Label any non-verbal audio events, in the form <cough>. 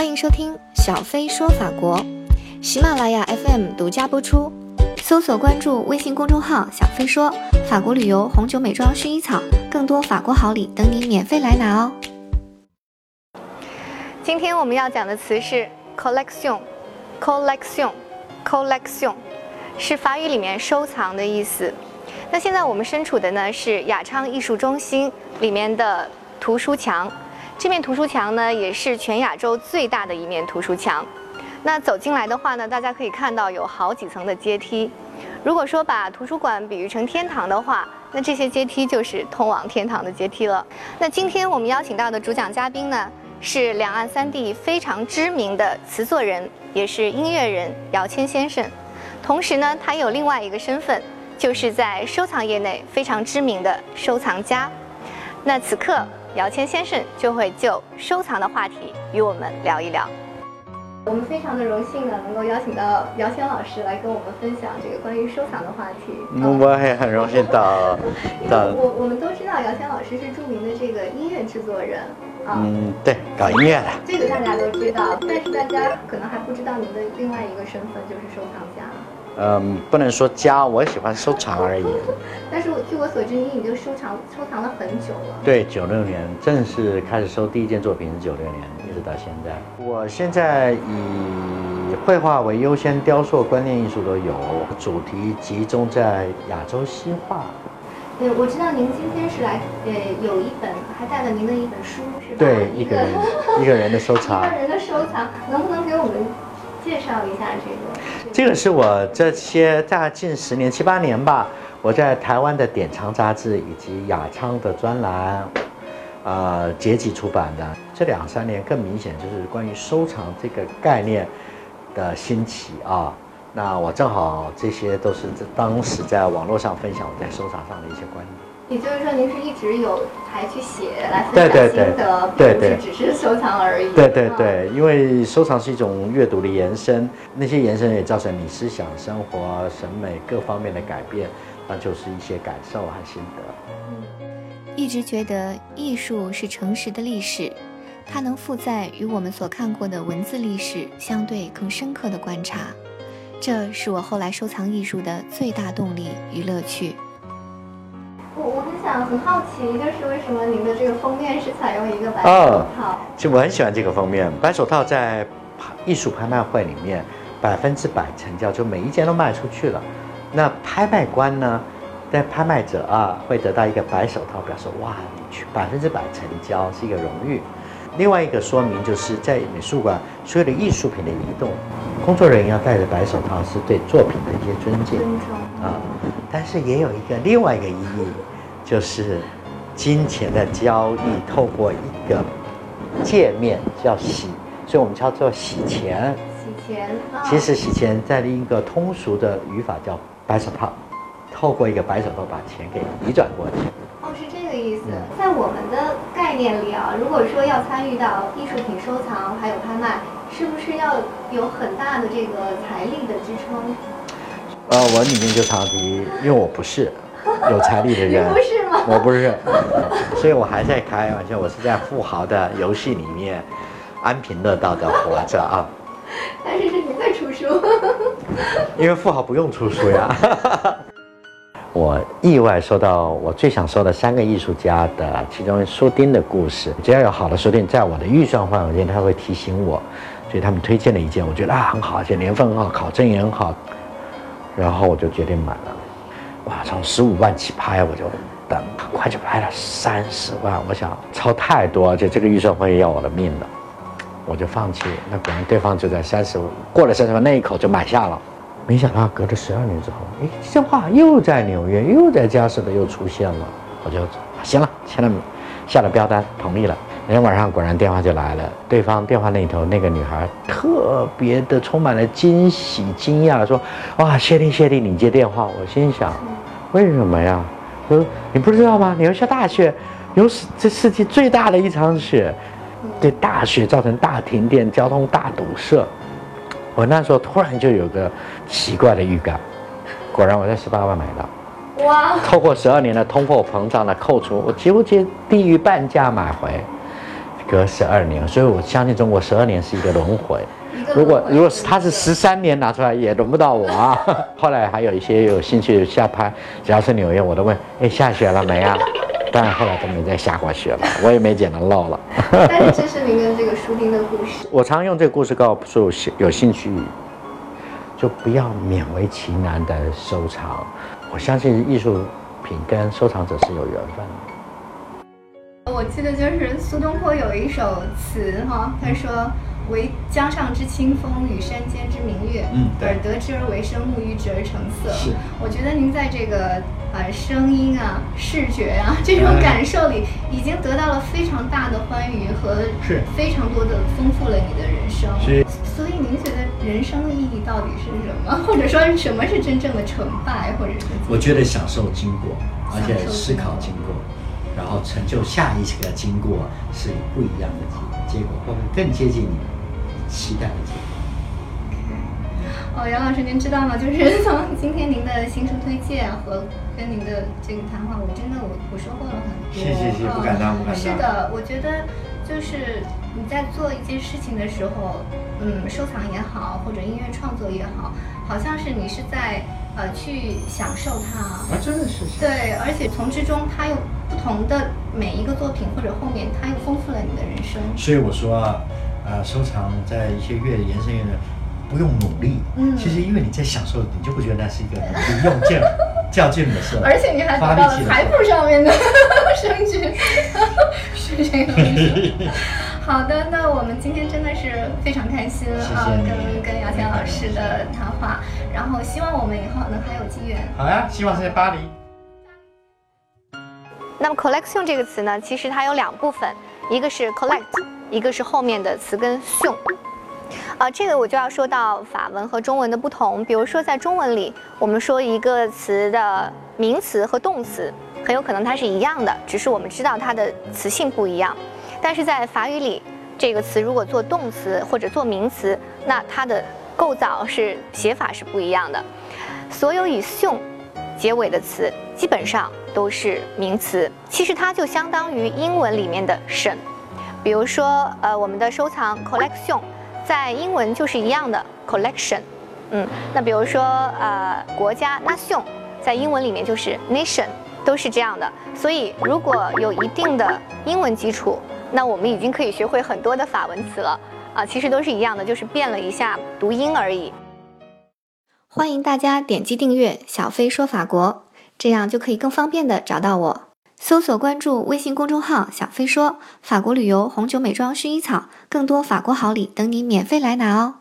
欢迎收听小飞说法国，喜马拉雅 FM 独家播出。搜索关注微信公众号“小飞说法国旅游、红酒、美妆、薰衣草”，更多法国好礼等你免费来拿哦。今天我们要讲的词是 collection，collection，collection，是法语里面收藏的意思。那现在我们身处的呢是雅昌艺术中心里面的图书墙。这面图书墙呢，也是全亚洲最大的一面图书墙。那走进来的话呢，大家可以看到有好几层的阶梯。如果说把图书馆比喻成天堂的话，那这些阶梯就是通往天堂的阶梯了。那今天我们邀请到的主讲嘉宾呢，是两岸三地非常知名的词作人，也是音乐人姚谦先生。同时呢，他有另外一个身份，就是在收藏业内非常知名的收藏家。那此刻。姚谦先生就会就收藏的话题与我们聊一聊。我们非常的荣幸呢，能够邀请到姚谦老师来跟我们分享这个关于收藏的话题。我也很荣幸到。到。我我们都知道姚谦老师是著名的这个音乐制作人啊。嗯，对，搞音乐的。这个大家都知道，但是大家可能还不知道您的另外一个身份就是收藏家。嗯，不能说家，我喜欢收藏而已。但是我据我所知，你已经收藏收藏了很久了。对，九六年正式开始收第一件作品是九六年，一直到现在。我现在以绘画为优先，雕塑、观念艺术都有，主题集中在亚洲西画。对，我知道您今天是来，呃，有一本，还带了您的一本书，是吧？对，一个人，一个人的收藏。<laughs> 一个人的收藏，能不能给我们？介绍一下这个，这个是我这些在近十年七八年吧，我在台湾的典藏杂志以及雅昌的专栏，呃，结集出版的。这两三年更明显就是关于收藏这个概念的兴起啊。那我正好这些都是当时在网络上分享我在收藏上的一些观点。也就是说，您是一直有还去写来分享心得，并不是只是收藏而已。对对对，因为收藏是一种阅读的延伸，那些延伸也造成你思想、生活、审美各方面的改变，那就是一些感受和心得。一直觉得艺术是诚实的历史，它能负载与我们所看过的文字历史相对更深刻的观察，这是我后来收藏艺术的最大动力与乐趣。我我很想很好奇，就是为什么您的这个封面是采用一个白手套？其实我很喜欢这个封面，白手套在艺术拍卖会里面百分之百成交，就每一件都卖出去了。那拍卖官呢，在拍卖者啊会得到一个白手套，表示哇，你去百分之百成交是一个荣誉。另外一个说明就是在美术馆所有的艺术品的移动，工作人员要戴着白手套是对作品的一些尊敬啊。但是也有一个另外一个意义。就是金钱的交易，透过一个界面叫洗，所以我们叫做洗钱。洗钱。其实洗钱在另一个通俗的语法叫白手套，透过一个白手套把钱给移转过去。哦，是这个意思。在我们的概念里啊，如果说要参与到艺术品收藏还有拍卖，是不是要有很大的这个财力的支撑？呃，我里面就常提，因为我不是。有财力的人，<laughs> 不是吗？我不是，所以我还在开玩笑。我是在富豪的游戏里面安贫乐道的活着啊。<laughs> 但是是你在出书，<laughs> 因为富豪不用出书呀。我意外收到我最想收的三个艺术家的其中书钉的故事。只要有好的书钉，在我的预算范围内，他会提醒我。所以他们推荐了一件，我觉得啊很好，而且年份很好，考证也很好，然后我就决定买了。哇，从十五万起拍，我就等，很快就拍了三十万。我想超太多，而且这个预算会要我的命的，我就放弃。那果然对方就在三十五过了三十万那一口就买下了。没想到隔了十二年之后，哎，这件画又在纽约，又在佳士得又出现了。我就行了，签了，下了标单，同意了。那天晚上果然电话就来了，对方电话那头那个女孩特别的充满了惊喜、惊讶，说：“哇，谢丽，谢丽，你接电话。”我心想，为什么呀？说你不知道吗？你要下大雪，有史这世界最大的一场雪，对大雪造成大停电、交通大堵塞。我那时候突然就有个奇怪的预感，果然我在十八万买到，哇！透过十二年的通货膨胀的扣除，我几乎接低于半价买回。隔十二年，所以我相信中国十二年是一个轮回。如果如果是他是十三年拿出来，也轮不到我啊。<laughs> 后来还有一些有兴趣下拍，只要是纽约，我都问：哎，下雪了没啊？<laughs> 当然后来都没再下过雪了，<laughs> 我也没捡到漏了。但是这是您跟这个书丁的故事。我常用这个故事告诉有兴趣，就不要勉为其难的收藏。我相信艺术品跟收藏者是有缘分的。我记得就是苏东坡有一首词哈，他说。为江上之清风，与山间之明月，嗯，耳得之而为声，目遇之而成色。是，我觉得您在这个呃声音啊、视觉啊这种感受里，已经得到了非常大的欢愉和是非常多的丰富了你的人生。是，所以您觉得人生的意义到底是什么？<laughs> 或者说什么是真正的成败？或者是？我觉得享受经过，而且思考经过，然后成就下一个经过是不一样的结结果，或者更接近你。期待的结果。哦，杨老师，您知道吗？就是从今天您的新书推荐和跟您的这个谈话，我真的我我收获了很多。谢谢谢，不敢当不敢当。是的，我觉得就是你在做一件事情的时候，嗯，收藏也好，或者音乐创作也好，好像是你是在呃去享受它。啊，真的是。对，而且从之中，它又不同的每一个作品或者后面，它又丰富了你的人生。所以我说啊。呃，收藏在一些越延伸越的，不用努力。嗯，其实因为你在享受，你就不觉得那是一个你用劲、<laughs> 较劲的事。而且你还得到了财富上面的 <laughs> 升值，<laughs> 是这个意思。好的，那我们今天真的是非常开心啊，跟跟姚谦老师的谈话，然后希望我们以后能还有机缘。好呀，希望是在巴黎。那么 collection 这个词呢，其实它有两部分，一个是 collect。一个是后面的词根 “xiong”，啊，这个我就要说到法文和中文的不同。比如说，在中文里，我们说一个词的名词和动词，很有可能它是一样的，只是我们知道它的词性不一样。但是在法语里，这个词如果做动词或者做名词，那它的构造是写法是不一样的。所有以 “xiong” 结尾的词，基本上都是名词。其实它就相当于英文里面的省。比如说，呃，我们的收藏 collection，在英文就是一样的 collection，嗯，那比如说，呃，国家 nation，在英文里面就是 nation，都是这样的。所以，如果有一定的英文基础，那我们已经可以学会很多的法文词了。啊，其实都是一样的，就是变了一下读音而已。欢迎大家点击订阅“小飞说法国”，这样就可以更方便的找到我。搜索关注微信公众号“小飞说法国旅游、红酒、美妆、薰衣草”，更多法国好礼等你免费来拿哦！